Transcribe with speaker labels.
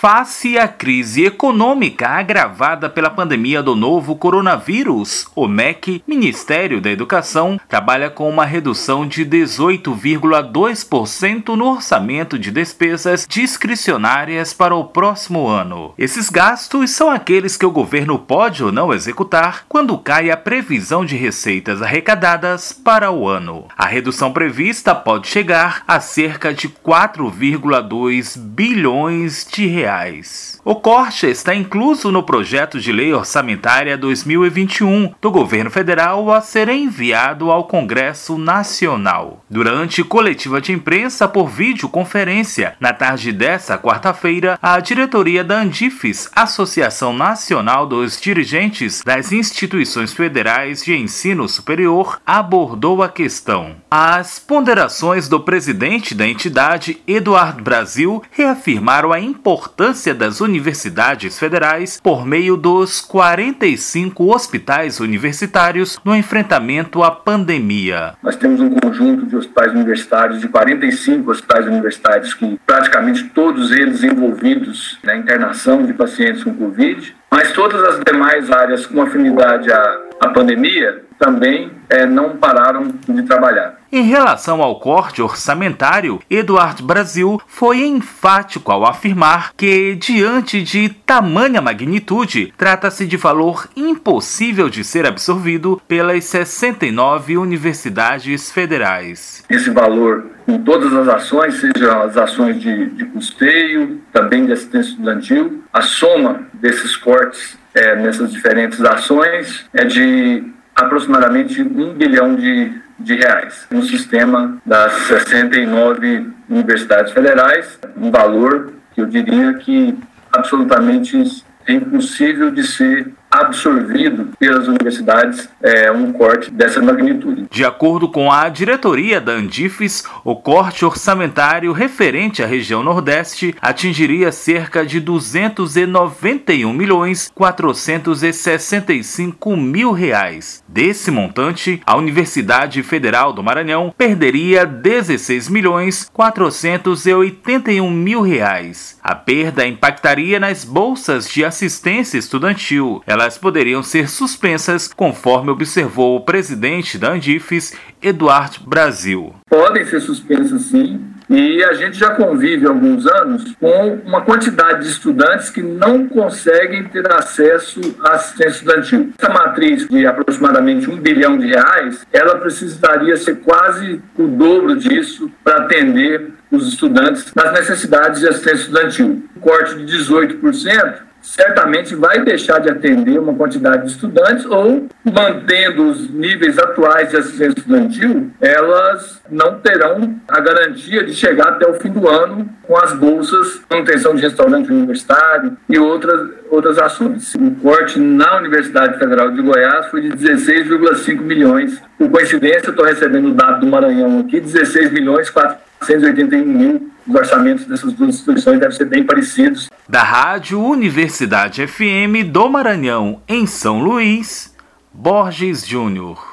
Speaker 1: Face à crise econômica agravada pela pandemia do novo coronavírus, o MEC, Ministério da Educação, trabalha com uma redução de 18,2% no orçamento de despesas discricionárias para o próximo ano. Esses gastos são aqueles que o governo pode ou não executar quando cai a previsão de receitas arrecadadas para o ano. A redução prevista pode chegar a cerca de 4,2 bilhões de reais reais. O corte está incluso no projeto de lei orçamentária 2021 do governo federal a ser enviado ao Congresso Nacional. Durante coletiva de imprensa por videoconferência, na tarde dessa quarta-feira, a diretoria da Andifes, Associação Nacional dos Dirigentes das Instituições Federais de Ensino Superior, abordou a questão. As ponderações do presidente da entidade, Eduardo Brasil, reafirmaram a importância importância das universidades federais por meio dos 45 hospitais universitários no enfrentamento à pandemia.
Speaker 2: Nós temos um conjunto de hospitais universitários, de 45 hospitais universitários, que praticamente todos eles envolvidos na internação de pacientes com Covid, mas todas as demais áreas com afinidade à, à pandemia também é, não pararam de trabalhar.
Speaker 1: Em relação ao corte orçamentário, Eduardo Brasil foi enfático ao afirmar que, diante de tamanha magnitude, trata-se de valor impossível de ser absorvido pelas 69 universidades federais.
Speaker 2: Esse valor em todas as ações, sejam as ações de, de custeio, também de assistência estudantil, a soma desses cortes é, nessas diferentes ações é de aproximadamente um bilhão de, de reais no sistema das 69 universidades federais, um valor que eu diria que absolutamente é impossível de ser absorvido pelas universidades é, um corte dessa magnitude.
Speaker 1: De acordo com a diretoria da Andifes, o corte orçamentário referente à região Nordeste atingiria cerca de 291 milhões 465 mil reais. Desse montante, a Universidade Federal do Maranhão perderia 16 milhões 481 mil reais. A perda impactaria nas bolsas de assistência estudantil. Ela elas poderiam ser suspensas, conforme observou o presidente da Andifes, Eduardo Brasil.
Speaker 2: Podem ser suspensas sim, e a gente já convive há alguns anos com uma quantidade de estudantes que não conseguem ter acesso à assistência estudantil. Essa matriz de aproximadamente um bilhão de reais, ela precisaria ser quase o dobro disso para atender os estudantes nas necessidades de assistência estudantil. Um corte de 18% certamente vai deixar de atender uma quantidade de estudantes ou, mantendo os níveis atuais de assistência estudantil, elas não terão a garantia de chegar até o fim do ano com as bolsas manutenção de restaurante universitário e outras, outras ações. O corte na Universidade Federal de Goiás foi de 16,5 milhões. Por coincidência, estou recebendo o dado do Maranhão aqui, 16 milhões 4 181 os orçamentos dessas duas instituições devem ser bem parecidos.
Speaker 1: Da Rádio Universidade FM do Maranhão, em São Luís, Borges Júnior.